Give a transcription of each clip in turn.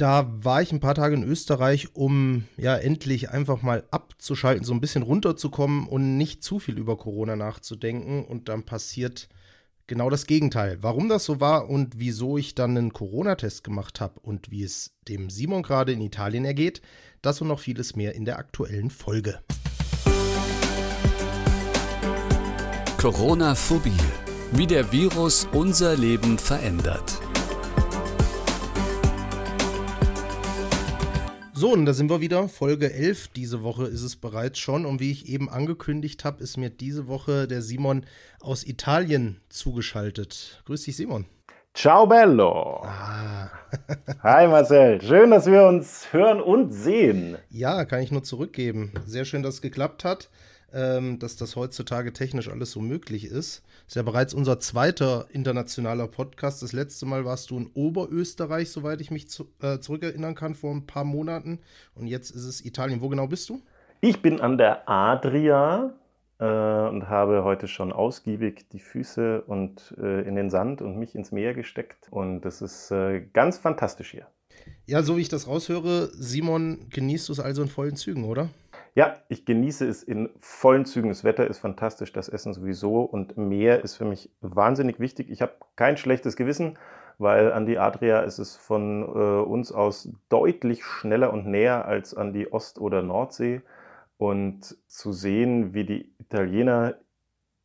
Da war ich ein paar Tage in Österreich, um ja endlich einfach mal abzuschalten, so ein bisschen runterzukommen und nicht zu viel über Corona nachzudenken. Und dann passiert genau das Gegenteil. Warum das so war und wieso ich dann einen Corona-Test gemacht habe und wie es dem Simon gerade in Italien ergeht, das und noch vieles mehr in der aktuellen Folge. Corona-Phobie. Wie der Virus unser Leben verändert. So, und da sind wir wieder. Folge 11 diese Woche ist es bereits schon. Und wie ich eben angekündigt habe, ist mir diese Woche der Simon aus Italien zugeschaltet. Grüß dich, Simon. Ciao bello. Ah. Hi Marcel, schön, dass wir uns hören und sehen. Ja, kann ich nur zurückgeben. Sehr schön, dass es geklappt hat ähm, dass das heutzutage technisch alles so möglich ist. Ist ja bereits unser zweiter internationaler Podcast. Das letzte Mal warst du in Oberösterreich, soweit ich mich zu, äh, zurückerinnern kann, vor ein paar Monaten. Und jetzt ist es Italien. Wo genau bist du? Ich bin an der Adria äh, und habe heute schon ausgiebig die Füße und äh, in den Sand und mich ins Meer gesteckt. Und das ist äh, ganz fantastisch hier. Ja, so wie ich das raushöre, Simon, genießt du es also in vollen Zügen, oder? Ja, ich genieße es in vollen Zügen. Das Wetter ist fantastisch, das Essen sowieso und Meer ist für mich wahnsinnig wichtig. Ich habe kein schlechtes Gewissen, weil an die Adria ist es von äh, uns aus deutlich schneller und näher als an die Ost- oder Nordsee. Und zu sehen, wie die Italiener,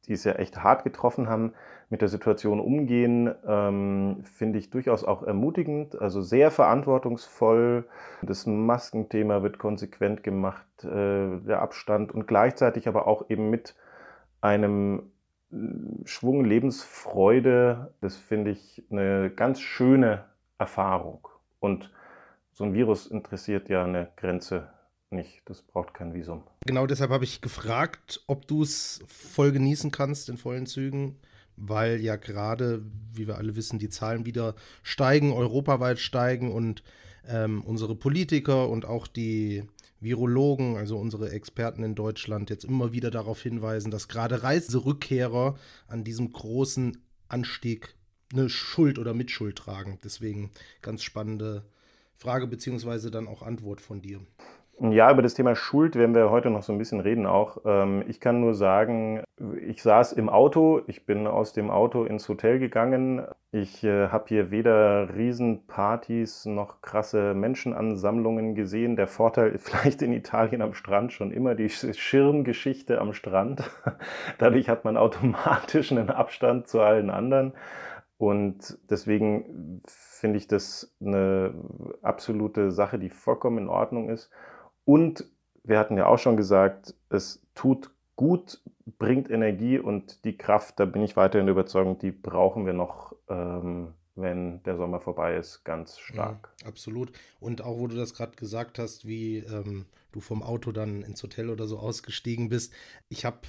die es ja echt hart getroffen haben, mit der Situation umgehen, ähm, finde ich durchaus auch ermutigend, also sehr verantwortungsvoll. Das Maskenthema wird konsequent gemacht, äh, der Abstand und gleichzeitig aber auch eben mit einem äh, Schwung Lebensfreude. Das finde ich eine ganz schöne Erfahrung. Und so ein Virus interessiert ja eine Grenze nicht. Das braucht kein Visum. Genau deshalb habe ich gefragt, ob du es voll genießen kannst in vollen Zügen weil ja gerade, wie wir alle wissen, die Zahlen wieder steigen, europaweit steigen und ähm, unsere Politiker und auch die Virologen, also unsere Experten in Deutschland, jetzt immer wieder darauf hinweisen, dass gerade Reiserückkehrer an diesem großen Anstieg eine Schuld oder Mitschuld tragen. Deswegen ganz spannende Frage beziehungsweise dann auch Antwort von dir. Ja, über das Thema Schuld werden wir heute noch so ein bisschen reden auch. Ähm, ich kann nur sagen, ich saß im Auto, ich bin aus dem Auto ins Hotel gegangen. Ich äh, habe hier weder Riesenpartys noch krasse Menschenansammlungen gesehen. Der Vorteil ist vielleicht in Italien am Strand schon immer die Schirmgeschichte am Strand. Dadurch hat man automatisch einen Abstand zu allen anderen. Und deswegen finde ich das eine absolute Sache, die vollkommen in Ordnung ist. Und wir hatten ja auch schon gesagt, es tut gut, bringt Energie und die Kraft, da bin ich weiterhin überzeugt, die brauchen wir noch, ähm, wenn der Sommer vorbei ist, ganz stark. Ja, absolut. Und auch, wo du das gerade gesagt hast, wie ähm, du vom Auto dann ins Hotel oder so ausgestiegen bist. Ich habe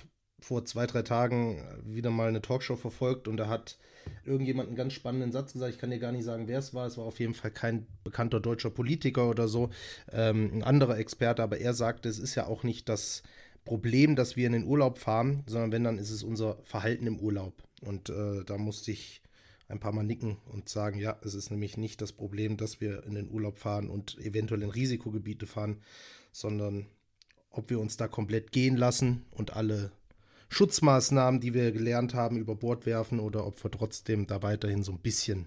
vor zwei, drei Tagen wieder mal eine Talkshow verfolgt und da hat irgendjemand einen ganz spannenden Satz gesagt. Ich kann dir gar nicht sagen, wer es war. Es war auf jeden Fall kein bekannter deutscher Politiker oder so, ähm, ein anderer Experte, aber er sagte, es ist ja auch nicht das Problem, dass wir in den Urlaub fahren, sondern wenn, dann ist es unser Verhalten im Urlaub. Und äh, da musste ich ein paar Mal nicken und sagen, ja, es ist nämlich nicht das Problem, dass wir in den Urlaub fahren und eventuell in Risikogebiete fahren, sondern ob wir uns da komplett gehen lassen und alle Schutzmaßnahmen, die wir gelernt haben, über Bord werfen oder ob wir trotzdem da weiterhin so ein bisschen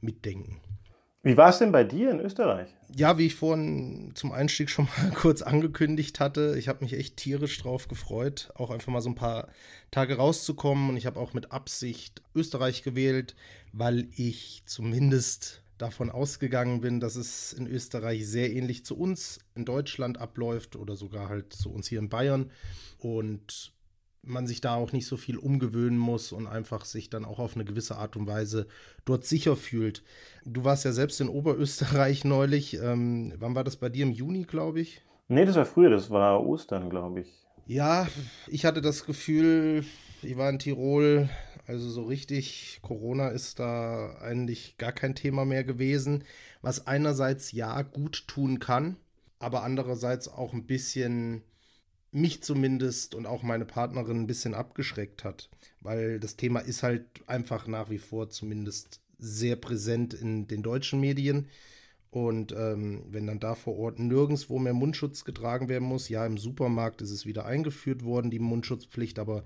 mitdenken. Wie war es denn bei dir in Österreich? Ja, wie ich vorhin zum Einstieg schon mal kurz angekündigt hatte, ich habe mich echt tierisch drauf gefreut, auch einfach mal so ein paar Tage rauszukommen. Und ich habe auch mit Absicht Österreich gewählt, weil ich zumindest davon ausgegangen bin, dass es in Österreich sehr ähnlich zu uns in Deutschland abläuft oder sogar halt zu uns hier in Bayern. Und man sich da auch nicht so viel umgewöhnen muss und einfach sich dann auch auf eine gewisse Art und Weise dort sicher fühlt. Du warst ja selbst in Oberösterreich neulich. Ähm, wann war das bei dir? Im Juni, glaube ich? Nee, das war früher, das war Ostern, glaube ich. Ja, ich hatte das Gefühl, ich war in Tirol, also so richtig, Corona ist da eigentlich gar kein Thema mehr gewesen, was einerseits ja gut tun kann, aber andererseits auch ein bisschen mich zumindest und auch meine Partnerin ein bisschen abgeschreckt hat, weil das Thema ist halt einfach nach wie vor zumindest sehr präsent in den deutschen Medien Und ähm, wenn dann da vor Ort nirgendwo mehr Mundschutz getragen werden muss, ja, im Supermarkt ist es wieder eingeführt worden, die Mundschutzpflicht, aber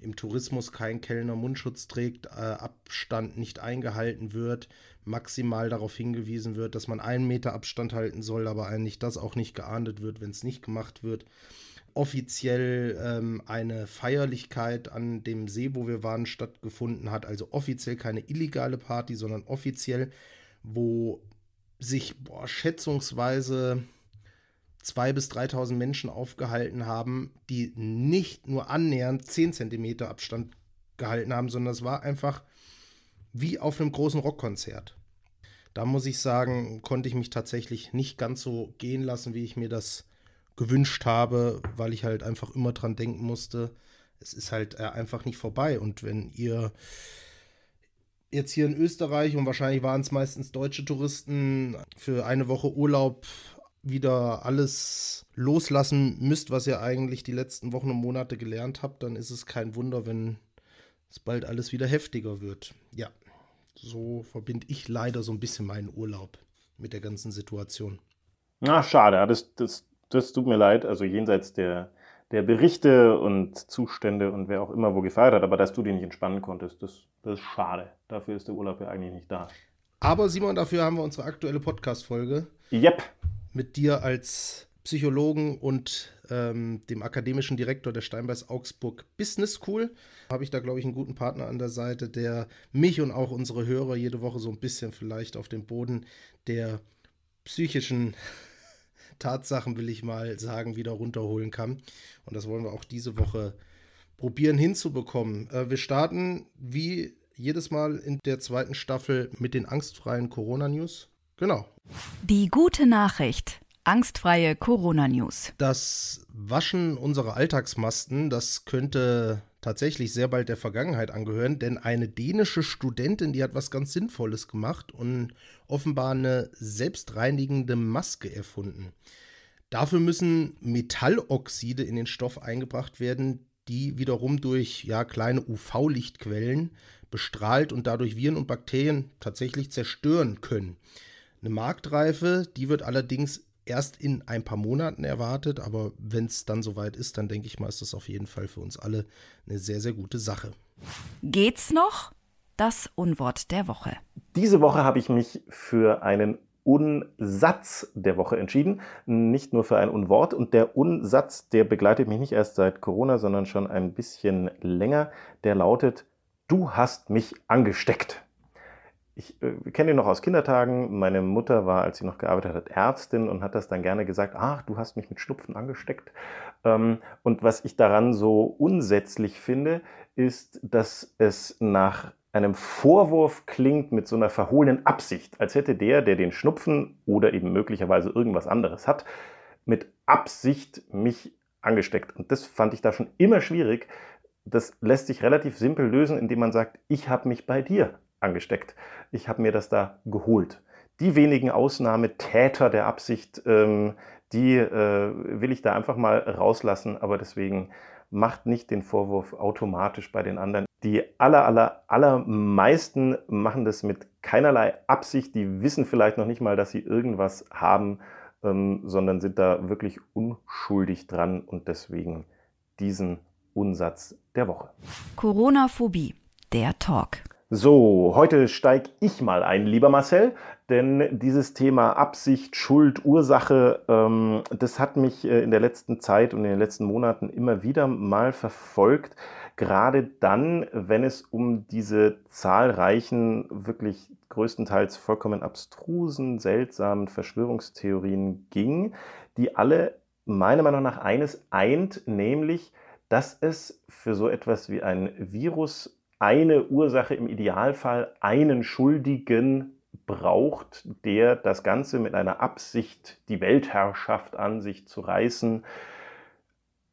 im Tourismus kein Kellner Mundschutz trägt, äh, Abstand nicht eingehalten wird, maximal darauf hingewiesen wird, dass man einen Meter Abstand halten soll, aber eigentlich das auch nicht geahndet wird, wenn es nicht gemacht wird. Offiziell ähm, eine Feierlichkeit an dem See, wo wir waren, stattgefunden hat, also offiziell keine illegale Party, sondern offiziell, wo sich boah, schätzungsweise 2.000 bis 3.000 Menschen aufgehalten haben, die nicht nur annähernd 10 cm Abstand gehalten haben, sondern es war einfach wie auf einem großen Rockkonzert. Da muss ich sagen, konnte ich mich tatsächlich nicht ganz so gehen lassen, wie ich mir das gewünscht habe, weil ich halt einfach immer dran denken musste, es ist halt äh, einfach nicht vorbei. Und wenn ihr jetzt hier in Österreich und wahrscheinlich waren es meistens deutsche Touristen für eine Woche Urlaub wieder alles loslassen müsst, was ihr eigentlich die letzten Wochen und Monate gelernt habt, dann ist es kein Wunder, wenn es bald alles wieder heftiger wird. Ja, so verbinde ich leider so ein bisschen meinen Urlaub mit der ganzen Situation. Na, schade, das, das, das tut mir leid. Also jenseits der, der Berichte und Zustände und wer auch immer wo gefeiert hat, aber dass du dich nicht entspannen konntest, das, das ist schade. Dafür ist der Urlaub ja eigentlich nicht da. Aber Simon, dafür haben wir unsere aktuelle Podcast-Folge. Yep. Mit dir als Psychologen und ähm, dem akademischen Direktor der Steinbeis Augsburg Business School. Habe ich da, glaube ich, einen guten Partner an der Seite, der mich und auch unsere Hörer jede Woche so ein bisschen vielleicht auf den Boden der psychischen Tatsachen, will ich mal sagen, wieder runterholen kann. Und das wollen wir auch diese Woche probieren hinzubekommen. Äh, wir starten wie jedes Mal in der zweiten Staffel mit den angstfreien Corona-News. Genau. Die gute Nachricht. Angstfreie Corona-News. Das Waschen unserer Alltagsmasten, das könnte tatsächlich sehr bald der Vergangenheit angehören, denn eine dänische Studentin, die hat was ganz Sinnvolles gemacht und offenbar eine selbstreinigende Maske erfunden. Dafür müssen Metalloxide in den Stoff eingebracht werden, die wiederum durch ja, kleine UV-Lichtquellen bestrahlt und dadurch Viren und Bakterien tatsächlich zerstören können. Eine Marktreife, die wird allerdings erst in ein paar Monaten erwartet, aber wenn es dann soweit ist, dann denke ich mal, ist das auf jeden Fall für uns alle eine sehr, sehr gute Sache. Geht's noch? Das Unwort der Woche. Diese Woche habe ich mich für einen Unsatz der Woche entschieden, nicht nur für ein Unwort. Und der Unsatz, der begleitet mich nicht erst seit Corona, sondern schon ein bisschen länger. Der lautet, du hast mich angesteckt ich äh, kenne ihn noch aus Kindertagen. Meine Mutter war, als sie noch gearbeitet hat, Ärztin und hat das dann gerne gesagt, ach, du hast mich mit Schnupfen angesteckt. Ähm, und was ich daran so unsätzlich finde, ist, dass es nach einem Vorwurf klingt mit so einer verhohlenen Absicht, als hätte der, der den Schnupfen oder eben möglicherweise irgendwas anderes hat, mit Absicht mich angesteckt. Und das fand ich da schon immer schwierig. Das lässt sich relativ simpel lösen, indem man sagt, ich habe mich bei dir angesteckt. Ich habe mir das da geholt. Die wenigen Ausnahmetäter der Absicht, ähm, die äh, will ich da einfach mal rauslassen, aber deswegen macht nicht den Vorwurf automatisch bei den anderen. Die aller, aller, allermeisten machen das mit keinerlei Absicht. Die wissen vielleicht noch nicht mal, dass sie irgendwas haben, ähm, sondern sind da wirklich unschuldig dran und deswegen diesen Unsatz der Woche. Corona-Phobie, der Talk. So, heute steige ich mal ein, lieber Marcel, denn dieses Thema Absicht, Schuld, Ursache, ähm, das hat mich äh, in der letzten Zeit und in den letzten Monaten immer wieder mal verfolgt. Gerade dann, wenn es um diese zahlreichen, wirklich größtenteils vollkommen abstrusen, seltsamen Verschwörungstheorien ging, die alle meiner Meinung nach eines eint, nämlich, dass es für so etwas wie ein Virus eine Ursache, im Idealfall einen Schuldigen braucht, der das Ganze mit einer Absicht, die Weltherrschaft an sich zu reißen,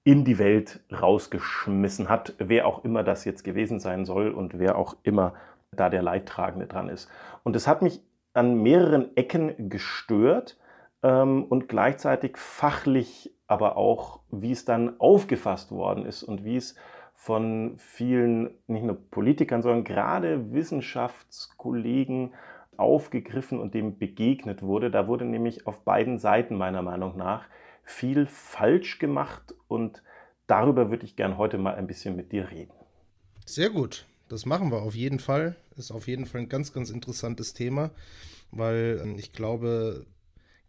in die Welt rausgeschmissen hat, wer auch immer das jetzt gewesen sein soll und wer auch immer da der Leidtragende dran ist. Und es hat mich an mehreren Ecken gestört ähm, und gleichzeitig fachlich, aber auch, wie es dann aufgefasst worden ist und wie es von vielen, nicht nur Politikern, sondern gerade Wissenschaftskollegen aufgegriffen und dem begegnet wurde. Da wurde nämlich auf beiden Seiten meiner Meinung nach viel falsch gemacht und darüber würde ich gern heute mal ein bisschen mit dir reden. Sehr gut, das machen wir auf jeden Fall. Ist auf jeden Fall ein ganz, ganz interessantes Thema, weil ähm, ich glaube,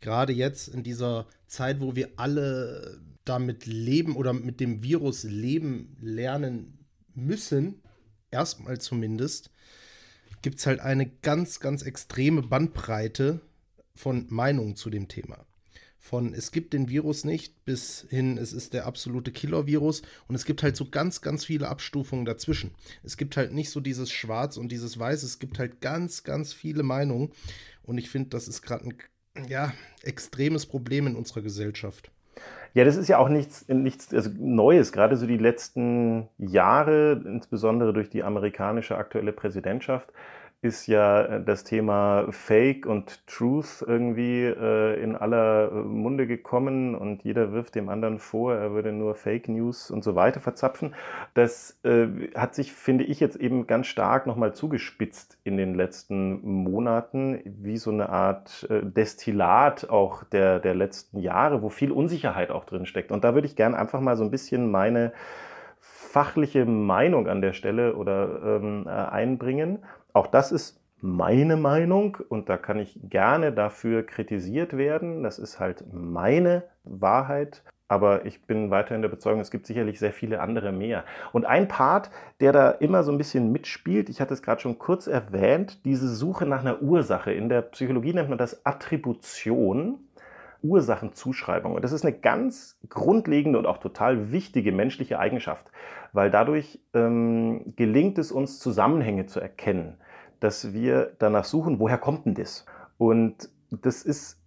gerade jetzt in dieser Zeit, wo wir alle damit leben oder mit dem Virus leben lernen müssen, erstmal zumindest, gibt es halt eine ganz, ganz extreme Bandbreite von Meinungen zu dem Thema. Von es gibt den Virus nicht bis hin, es ist der absolute Killer-Virus und es gibt halt so ganz, ganz viele Abstufungen dazwischen. Es gibt halt nicht so dieses Schwarz und dieses Weiß, es gibt halt ganz, ganz viele Meinungen und ich finde, das ist gerade ein ja, extremes Problem in unserer Gesellschaft. Ja, das ist ja auch nichts, nichts also Neues, gerade so die letzten Jahre, insbesondere durch die amerikanische aktuelle Präsidentschaft, ist ja äh, das Thema Fake und Truth irgendwie äh, in aller äh, Munde gekommen und jeder wirft dem anderen vor, er würde nur Fake News und so weiter verzapfen. Das äh, hat sich, finde ich, jetzt eben ganz stark nochmal zugespitzt in den letzten Monaten, wie so eine Art äh, Destillat auch der, der letzten Jahre, wo viel Unsicherheit auch drin steckt. Und da würde ich gerne einfach mal so ein bisschen meine fachliche Meinung an der Stelle oder ähm, äh, einbringen auch das ist meine Meinung und da kann ich gerne dafür kritisiert werden. Das ist halt meine Wahrheit. Aber ich bin weiterhin der Bezeugung, es gibt sicherlich sehr viele andere mehr. Und ein Part, der da immer so ein bisschen mitspielt, ich hatte es gerade schon kurz erwähnt, diese Suche nach einer Ursache. In der Psychologie nennt man das Attribution. Ursachenzuschreibung. Und das ist eine ganz grundlegende und auch total wichtige menschliche Eigenschaft, weil dadurch ähm, gelingt es uns, Zusammenhänge zu erkennen dass wir danach suchen, woher kommt denn das? Und das ist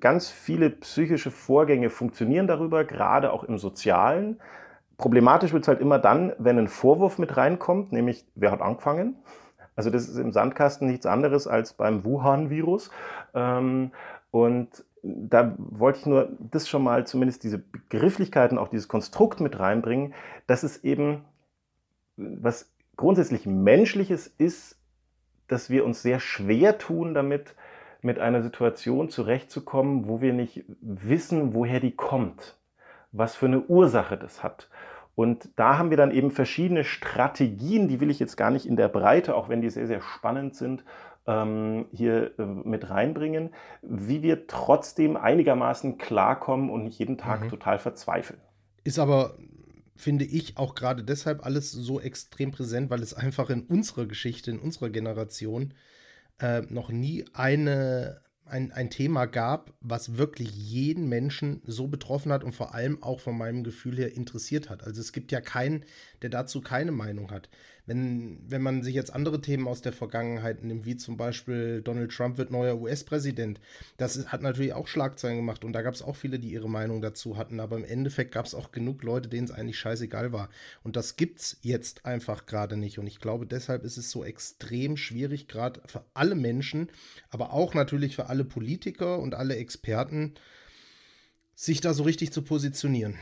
ganz viele psychische Vorgänge funktionieren darüber, gerade auch im Sozialen. Problematisch wird es halt immer dann, wenn ein Vorwurf mit reinkommt, nämlich wer hat angefangen? Also das ist im Sandkasten nichts anderes als beim Wuhan-Virus. Ähm, und da wollte ich nur das schon mal zumindest diese Begrifflichkeiten, auch dieses Konstrukt mit reinbringen, dass es eben was grundsätzlich Menschliches ist, dass wir uns sehr schwer tun damit, mit einer Situation zurechtzukommen, wo wir nicht wissen, woher die kommt, was für eine Ursache das hat. Und da haben wir dann eben verschiedene Strategien, die will ich jetzt gar nicht in der Breite, auch wenn die sehr, sehr spannend sind, ähm, hier äh, mit reinbringen, wie wir trotzdem einigermaßen klarkommen und nicht jeden Tag mhm. total verzweifeln. Ist aber finde ich auch gerade deshalb alles so extrem präsent, weil es einfach in unserer Geschichte, in unserer Generation äh, noch nie eine, ein, ein Thema gab, was wirklich jeden Menschen so betroffen hat und vor allem auch von meinem Gefühl her interessiert hat. Also es gibt ja keinen, der dazu keine Meinung hat wenn, wenn man sich jetzt andere Themen aus der Vergangenheit nimmt, wie zum Beispiel Donald Trump wird neuer US-Präsident, das hat natürlich auch Schlagzeilen gemacht und da gab es auch viele, die ihre Meinung dazu hatten, aber im Endeffekt gab es auch genug Leute, denen es eigentlich scheißegal war. Und das gibt es jetzt einfach gerade nicht. Und ich glaube, deshalb ist es so extrem schwierig, gerade für alle Menschen, aber auch natürlich für alle Politiker und alle Experten, sich da so richtig zu positionieren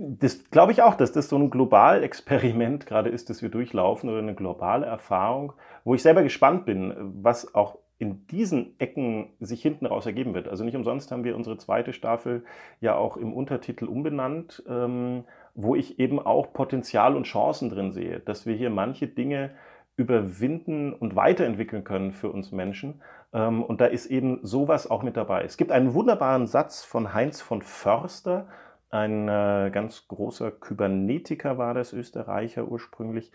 das glaube ich auch, dass das so ein Globalexperiment gerade ist, das wir durchlaufen oder eine globale Erfahrung, wo ich selber gespannt bin, was auch in diesen Ecken sich hinten raus ergeben wird. Also nicht umsonst haben wir unsere zweite Staffel ja auch im Untertitel umbenannt, ähm, wo ich eben auch Potenzial und Chancen drin sehe, dass wir hier manche Dinge überwinden und weiterentwickeln können für uns Menschen. Ähm, und da ist eben sowas auch mit dabei. Es gibt einen wunderbaren Satz von Heinz von Förster, ein äh, ganz großer Kybernetiker war das, Österreicher ursprünglich,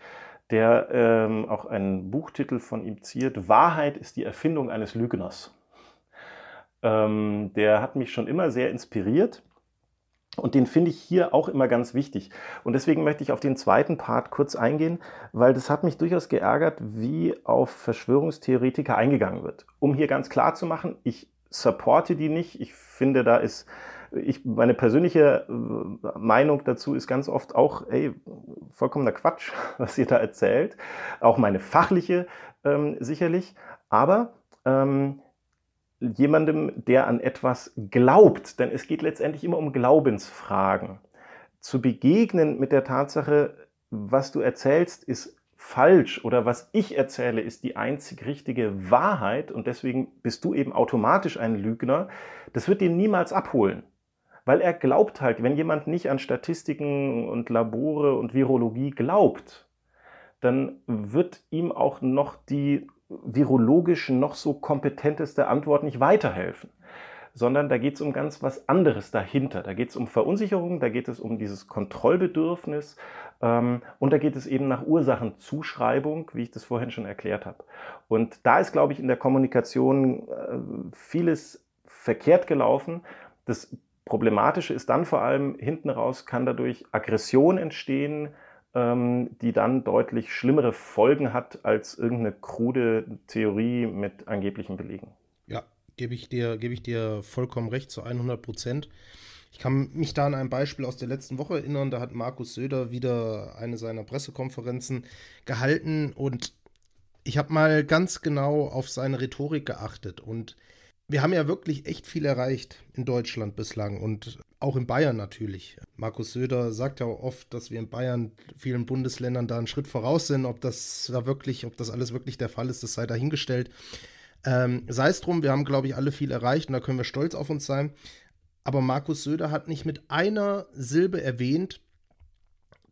der ähm, auch einen Buchtitel von ihm ziert, Wahrheit ist die Erfindung eines Lügners. Ähm, der hat mich schon immer sehr inspiriert. Und den finde ich hier auch immer ganz wichtig. Und deswegen möchte ich auf den zweiten Part kurz eingehen, weil das hat mich durchaus geärgert, wie auf Verschwörungstheoretiker eingegangen wird. Um hier ganz klar zu machen, ich supporte die nicht. Ich finde, da ist ich, meine persönliche äh, Meinung dazu ist ganz oft auch, ey, vollkommener Quatsch, was ihr da erzählt. Auch meine fachliche ähm, sicherlich. Aber ähm, jemandem, der an etwas glaubt, denn es geht letztendlich immer um Glaubensfragen, zu begegnen mit der Tatsache, was du erzählst, ist falsch oder was ich erzähle ist die einzig richtige Wahrheit und deswegen bist du eben automatisch ein Lügner, das wird ihn niemals abholen. Weil er glaubt halt, wenn jemand nicht an Statistiken und Labore und Virologie glaubt, dann wird ihm auch noch die virologisch noch so kompetenteste Antwort nicht weiterhelfen sondern da geht es um ganz was anderes dahinter. Da geht es um Verunsicherung, da geht es um dieses Kontrollbedürfnis ähm, und da geht es eben nach Ursachenzuschreibung, wie ich das vorhin schon erklärt habe. Und da ist, glaube ich, in der Kommunikation äh, vieles verkehrt gelaufen. Das Problematische ist dann vor allem, hinten raus kann dadurch Aggression entstehen, ähm, die dann deutlich schlimmere Folgen hat als irgendeine krude Theorie mit angeblichen Belegen. Ja, gebe ich, dir, gebe ich dir vollkommen recht, zu 100 Prozent. Ich kann mich da an ein Beispiel aus der letzten Woche erinnern. Da hat Markus Söder wieder eine seiner Pressekonferenzen gehalten und ich habe mal ganz genau auf seine Rhetorik geachtet. Und wir haben ja wirklich echt viel erreicht in Deutschland bislang und auch in Bayern natürlich. Markus Söder sagt ja oft, dass wir in Bayern vielen Bundesländern da einen Schritt voraus sind. Ob das da wirklich, ob das alles wirklich der Fall ist, das sei dahingestellt. Ähm, sei es drum, wir haben, glaube ich, alle viel erreicht und da können wir stolz auf uns sein. Aber Markus Söder hat nicht mit einer Silbe erwähnt,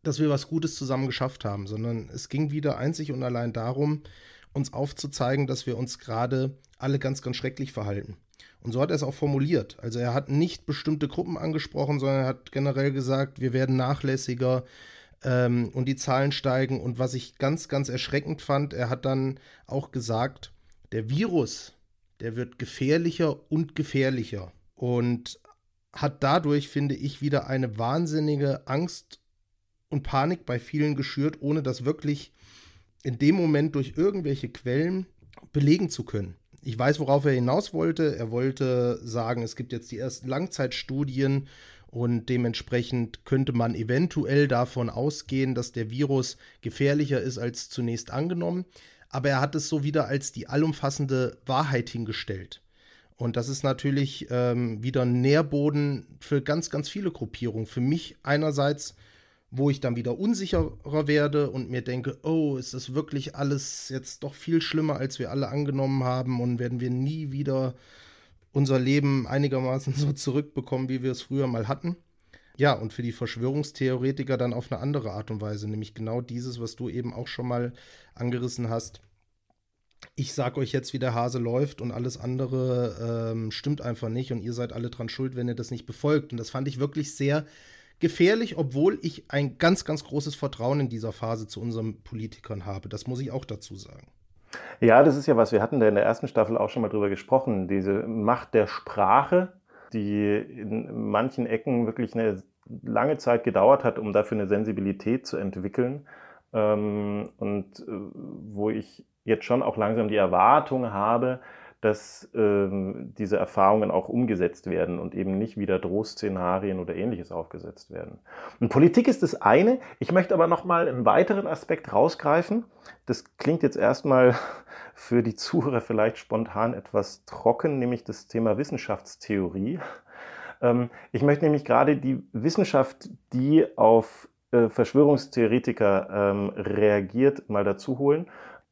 dass wir was Gutes zusammen geschafft haben, sondern es ging wieder einzig und allein darum, uns aufzuzeigen, dass wir uns gerade alle ganz, ganz schrecklich verhalten. Und so hat er es auch formuliert. Also er hat nicht bestimmte Gruppen angesprochen, sondern er hat generell gesagt, wir werden nachlässiger ähm, und die Zahlen steigen. Und was ich ganz, ganz erschreckend fand, er hat dann auch gesagt, der Virus, der wird gefährlicher und gefährlicher und hat dadurch, finde ich, wieder eine wahnsinnige Angst und Panik bei vielen geschürt, ohne das wirklich in dem Moment durch irgendwelche Quellen belegen zu können. Ich weiß, worauf er hinaus wollte. Er wollte sagen, es gibt jetzt die ersten Langzeitstudien und dementsprechend könnte man eventuell davon ausgehen, dass der Virus gefährlicher ist als zunächst angenommen aber er hat es so wieder als die allumfassende Wahrheit hingestellt. Und das ist natürlich ähm, wieder ein Nährboden für ganz, ganz viele Gruppierungen. Für mich einerseits, wo ich dann wieder unsicherer werde und mir denke, oh, ist das wirklich alles jetzt doch viel schlimmer, als wir alle angenommen haben und werden wir nie wieder unser Leben einigermaßen so zurückbekommen, wie wir es früher mal hatten. Ja, und für die Verschwörungstheoretiker dann auf eine andere Art und Weise, nämlich genau dieses, was du eben auch schon mal angerissen hast. Ich sag euch jetzt, wie der Hase läuft und alles andere ähm, stimmt einfach nicht und ihr seid alle dran schuld, wenn ihr das nicht befolgt. Und das fand ich wirklich sehr gefährlich, obwohl ich ein ganz, ganz großes Vertrauen in dieser Phase zu unseren Politikern habe. Das muss ich auch dazu sagen. Ja, das ist ja was. Wir hatten da in der ersten Staffel auch schon mal drüber gesprochen. Diese Macht der Sprache, die in manchen Ecken wirklich eine lange Zeit gedauert hat, um dafür eine Sensibilität zu entwickeln. Ähm, und äh, wo ich jetzt schon auch langsam die Erwartung habe, dass ähm, diese Erfahrungen auch umgesetzt werden und eben nicht wieder Drohszenarien oder ähnliches aufgesetzt werden. Und Politik ist das eine. Ich möchte aber noch mal einen weiteren Aspekt rausgreifen. Das klingt jetzt erstmal für die Zuhörer vielleicht spontan etwas trocken, nämlich das Thema Wissenschaftstheorie. Ähm, ich möchte nämlich gerade die Wissenschaft, die auf äh, Verschwörungstheoretiker ähm, reagiert, mal dazu holen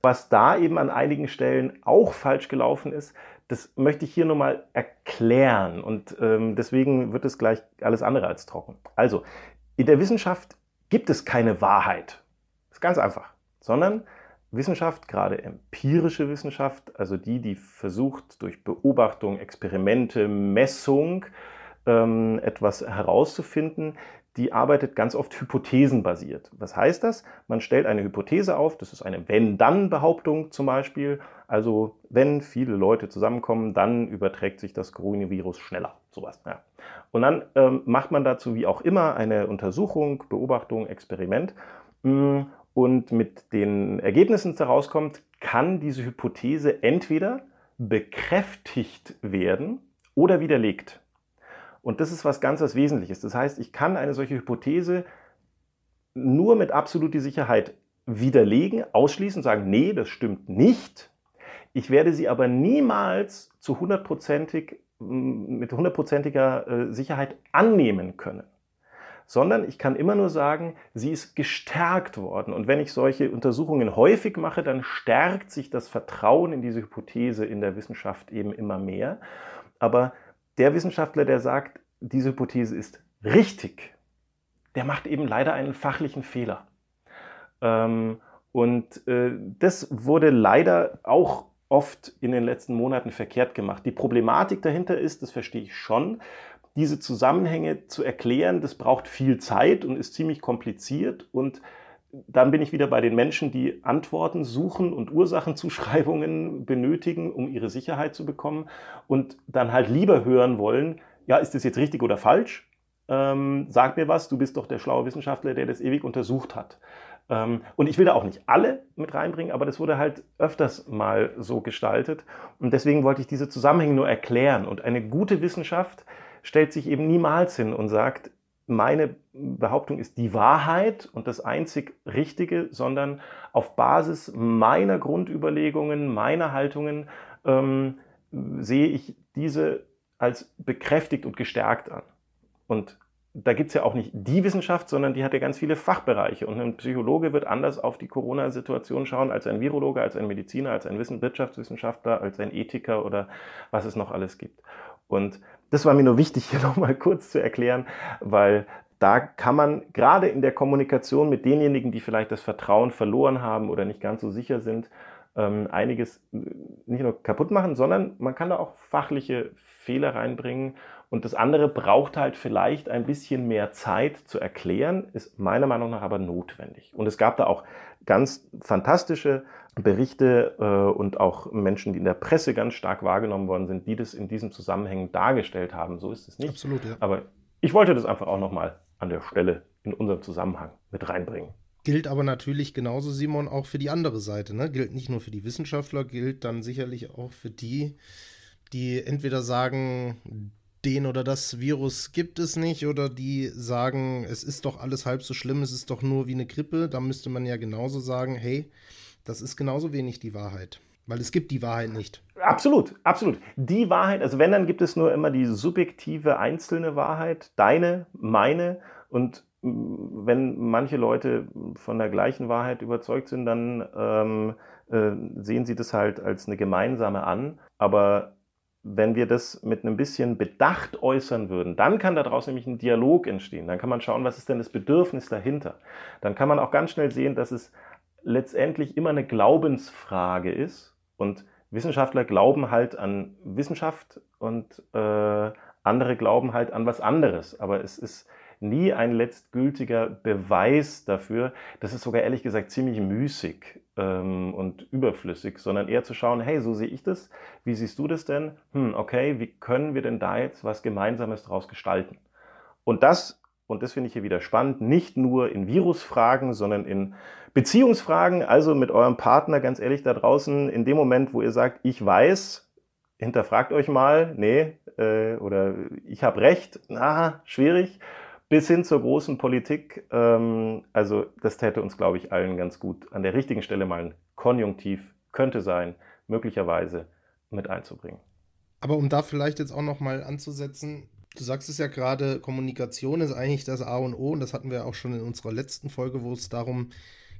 was da eben an einigen Stellen auch falsch gelaufen ist, das möchte ich hier nochmal erklären und ähm, deswegen wird es gleich alles andere als trocken. Also, in der Wissenschaft gibt es keine Wahrheit. Das ist ganz einfach. Sondern Wissenschaft, gerade empirische Wissenschaft, also die, die versucht durch Beobachtung, Experimente, Messung ähm, etwas herauszufinden, die arbeitet ganz oft hypothesenbasiert. Was heißt das? Man stellt eine Hypothese auf, das ist eine Wenn-Dann-Behauptung zum Beispiel. Also wenn viele Leute zusammenkommen, dann überträgt sich das Coronavirus schneller. Sowas. Ja. Und dann ähm, macht man dazu wie auch immer eine Untersuchung, Beobachtung, Experiment. Mm, und mit den Ergebnissen, die herauskommt, kann diese Hypothese entweder bekräftigt werden oder widerlegt. Und das ist was ganz was Wesentliches. Das heißt, ich kann eine solche Hypothese nur mit absoluter Sicherheit widerlegen, ausschließen, sagen, nee, das stimmt nicht. Ich werde sie aber niemals zu hundertprozentig, mit hundertprozentiger äh, Sicherheit annehmen können. sondern ich kann immer nur sagen, sie ist gestärkt worden. Und wenn ich solche Untersuchungen häufig mache, dann stärkt sich das Vertrauen in diese Hypothese in der Wissenschaft eben immer mehr. Aber der Wissenschaftler, der sagt, diese Hypothese ist richtig, der macht eben leider einen fachlichen Fehler. Ähm, und äh, das wurde leider auch oft in den letzten Monaten verkehrt gemacht. Die Problematik dahinter ist, das verstehe ich schon, diese Zusammenhänge zu erklären, das braucht viel Zeit und ist ziemlich kompliziert. Und dann bin ich wieder bei den Menschen, die Antworten suchen und Ursachenzuschreibungen benötigen, um ihre Sicherheit zu bekommen und dann halt lieber hören wollen, ja, ist das jetzt richtig oder falsch? Ähm, sag mir was, du bist doch der schlaue Wissenschaftler, der das ewig untersucht hat. Ähm, und ich will da auch nicht alle mit reinbringen, aber das wurde halt öfters mal so gestaltet. Und deswegen wollte ich diese Zusammenhänge nur erklären. Und eine gute Wissenschaft stellt sich eben niemals hin und sagt, meine Behauptung ist die Wahrheit und das einzig Richtige, sondern auf Basis meiner Grundüberlegungen, meiner Haltungen ähm, sehe ich diese als bekräftigt und gestärkt an. Und da gibt es ja auch nicht die Wissenschaft, sondern die hat ja ganz viele Fachbereiche. Und ein Psychologe wird anders auf die Corona-Situation schauen als ein Virologe, als ein Mediziner, als ein Wirtschaftswissenschaftler, als ein Ethiker oder was es noch alles gibt. Und das war mir nur wichtig, hier nochmal kurz zu erklären, weil da kann man gerade in der Kommunikation mit denjenigen, die vielleicht das Vertrauen verloren haben oder nicht ganz so sicher sind, ähm, einiges nicht nur kaputt machen, sondern man kann da auch fachliche Fehler reinbringen und das andere braucht halt vielleicht ein bisschen mehr Zeit zu erklären, ist meiner Meinung nach aber notwendig. Und es gab da auch ganz fantastische Berichte äh, und auch Menschen, die in der Presse ganz stark wahrgenommen worden sind, die das in diesem Zusammenhang dargestellt haben. So ist es nicht. Absolut, ja. Aber ich wollte das einfach auch nochmal an der Stelle in unserem Zusammenhang mit reinbringen. Gilt aber natürlich genauso, Simon, auch für die andere Seite. Ne? Gilt nicht nur für die Wissenschaftler, gilt dann sicherlich auch für die, die entweder sagen, den oder das Virus gibt es nicht oder die sagen, es ist doch alles halb so schlimm, es ist doch nur wie eine Grippe, da müsste man ja genauso sagen, hey, das ist genauso wenig die Wahrheit. Weil es gibt die Wahrheit nicht. Absolut, absolut. Die Wahrheit, also wenn, dann gibt es nur immer die subjektive einzelne Wahrheit, deine, meine. Und mm, wenn manche Leute von der gleichen Wahrheit überzeugt sind, dann ähm, äh, sehen sie das halt als eine gemeinsame an. Aber wenn wir das mit einem bisschen Bedacht äußern würden, dann kann daraus nämlich ein Dialog entstehen. Dann kann man schauen, was ist denn das Bedürfnis dahinter. Dann kann man auch ganz schnell sehen, dass es letztendlich immer eine Glaubensfrage ist. Und Wissenschaftler glauben halt an Wissenschaft und äh, andere glauben halt an was anderes. Aber es ist nie ein letztgültiger Beweis dafür. Das ist sogar ehrlich gesagt ziemlich müßig ähm, und überflüssig, sondern eher zu schauen, hey, so sehe ich das, wie siehst du das denn? Hm, okay, wie können wir denn da jetzt was Gemeinsames draus gestalten? Und das, und das finde ich hier wieder spannend, nicht nur in Virusfragen, sondern in Beziehungsfragen, also mit eurem Partner, ganz ehrlich da draußen, in dem Moment, wo ihr sagt, ich weiß, hinterfragt euch mal, nee, äh, oder ich habe recht, na, schwierig bis hin zur großen Politik. Ähm, also das täte uns, glaube ich, allen ganz gut an der richtigen Stelle mal ein Konjunktiv könnte sein, möglicherweise mit einzubringen. Aber um da vielleicht jetzt auch noch mal anzusetzen, du sagst es ja gerade, Kommunikation ist eigentlich das A und O und das hatten wir auch schon in unserer letzten Folge, wo es darum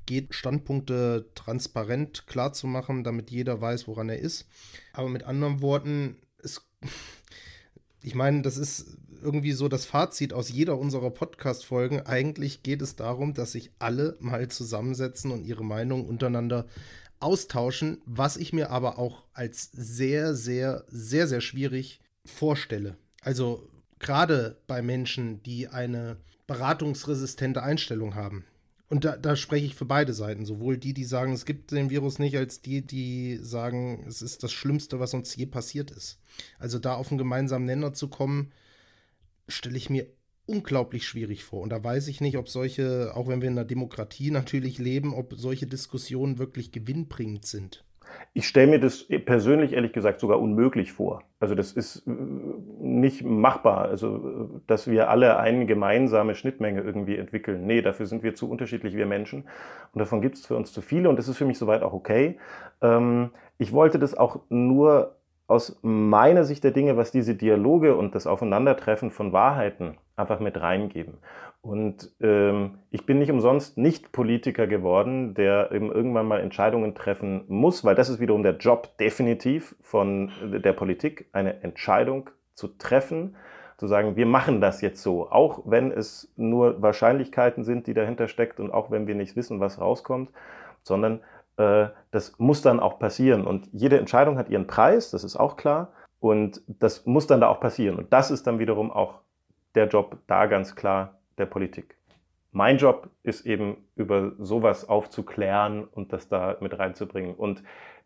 geht, Standpunkte transparent klar zu machen, damit jeder weiß, woran er ist. Aber mit anderen Worten, es, ich meine, das ist irgendwie so das Fazit aus jeder unserer Podcast-Folgen. Eigentlich geht es darum, dass sich alle mal zusammensetzen und ihre Meinung untereinander austauschen, was ich mir aber auch als sehr, sehr, sehr, sehr schwierig vorstelle. Also gerade bei Menschen, die eine beratungsresistente Einstellung haben. Und da, da, spreche ich für beide Seiten, sowohl die, die sagen, es gibt den Virus nicht, als die, die sagen, es ist das Schlimmste, was uns je passiert ist. Also da auf einen gemeinsamen Nenner zu kommen, stelle ich mir unglaublich schwierig vor. Und da weiß ich nicht, ob solche, auch wenn wir in einer Demokratie natürlich leben, ob solche Diskussionen wirklich gewinnbringend sind. Ich stelle mir das persönlich ehrlich gesagt sogar unmöglich vor. Also das ist äh, nicht machbar. Also äh, dass wir alle eine gemeinsame Schnittmenge irgendwie entwickeln. Nee, dafür sind wir zu unterschiedlich, wir Menschen. Und davon gibt es für uns zu viele und das ist für mich soweit auch okay. Ähm, ich wollte das auch nur aus meiner Sicht der Dinge, was diese Dialoge und das Aufeinandertreffen von Wahrheiten einfach mit reingeben. Und ähm, ich bin nicht umsonst nicht Politiker geworden, der eben irgendwann mal Entscheidungen treffen muss, weil das ist wiederum der Job definitiv von der Politik, eine Entscheidung zu treffen, zu sagen, wir machen das jetzt so, auch wenn es nur Wahrscheinlichkeiten sind, die dahinter steckt und auch wenn wir nicht wissen, was rauskommt, sondern äh, das muss dann auch passieren. Und jede Entscheidung hat ihren Preis, das ist auch klar. Und das muss dann da auch passieren. Und das ist dann wiederum auch der Job da ganz klar der Politik. Mein Job ist eben, über sowas aufzuklären und das da mit reinzubringen. Und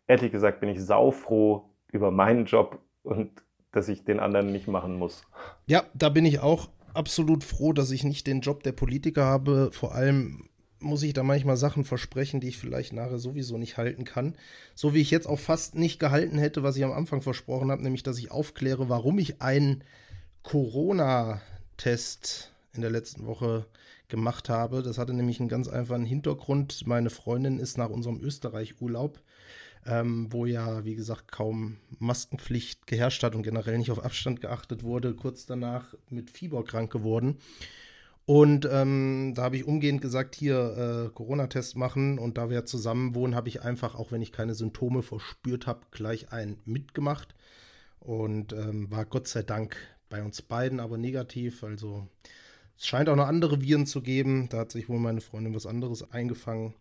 ehrlich gesagt bin ich saufroh über meinen Job und dass ich den anderen nicht machen muss. Ja, da bin ich auch absolut froh, dass ich nicht den Job der Politiker habe. Vor allem muss ich da manchmal Sachen versprechen, die ich vielleicht nachher sowieso nicht halten kann. So wie ich jetzt auch fast nicht gehalten hätte, was ich am Anfang versprochen habe, nämlich dass ich aufkläre, warum ich einen Corona-Test in der letzten Woche gemacht habe. Das hatte nämlich einen ganz einfachen Hintergrund. Meine Freundin ist nach unserem Österreich-Urlaub, ähm, wo ja, wie gesagt, kaum Maskenpflicht geherrscht hat und generell nicht auf Abstand geachtet wurde, kurz danach mit Fieber krank geworden. Und ähm, da habe ich umgehend gesagt, hier äh, Corona-Test machen. Und da wir zusammen wohnen, habe ich einfach, auch wenn ich keine Symptome verspürt habe, gleich einen mitgemacht. Und ähm, war Gott sei Dank bei uns beiden aber negativ. Also es scheint auch noch andere Viren zu geben. Da hat sich wohl meine Freundin was anderes eingefangen.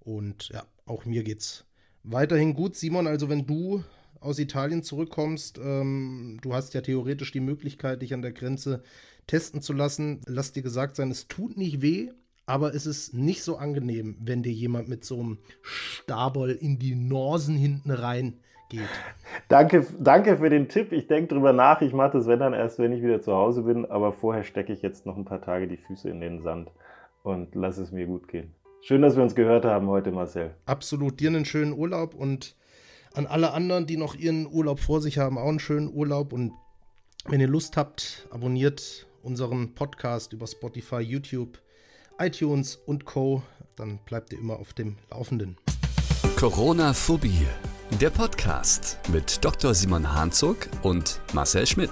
Und ja, auch mir geht's weiterhin gut. Simon, also wenn du aus Italien zurückkommst, ähm, du hast ja theoretisch die Möglichkeit, dich an der Grenze testen zu lassen. Lass dir gesagt sein, es tut nicht weh, aber es ist nicht so angenehm, wenn dir jemand mit so einem Stabol in die Norsen hinten rein geht. Danke, danke für den Tipp. Ich denke drüber nach. Ich mache das, wenn dann erst, wenn ich wieder zu Hause bin. Aber vorher stecke ich jetzt noch ein paar Tage die Füße in den Sand und lasse es mir gut gehen. Schön, dass wir uns gehört haben heute, Marcel. Absolut. Dir einen schönen Urlaub und an alle anderen, die noch ihren Urlaub vor sich haben, auch einen schönen Urlaub. Und wenn ihr Lust habt, abonniert unseren Podcast über Spotify, YouTube, iTunes und Co. Dann bleibt ihr immer auf dem Laufenden. Corona-Phobie, der Podcast mit Dr. Simon Hanzog und Marcel Schmidt.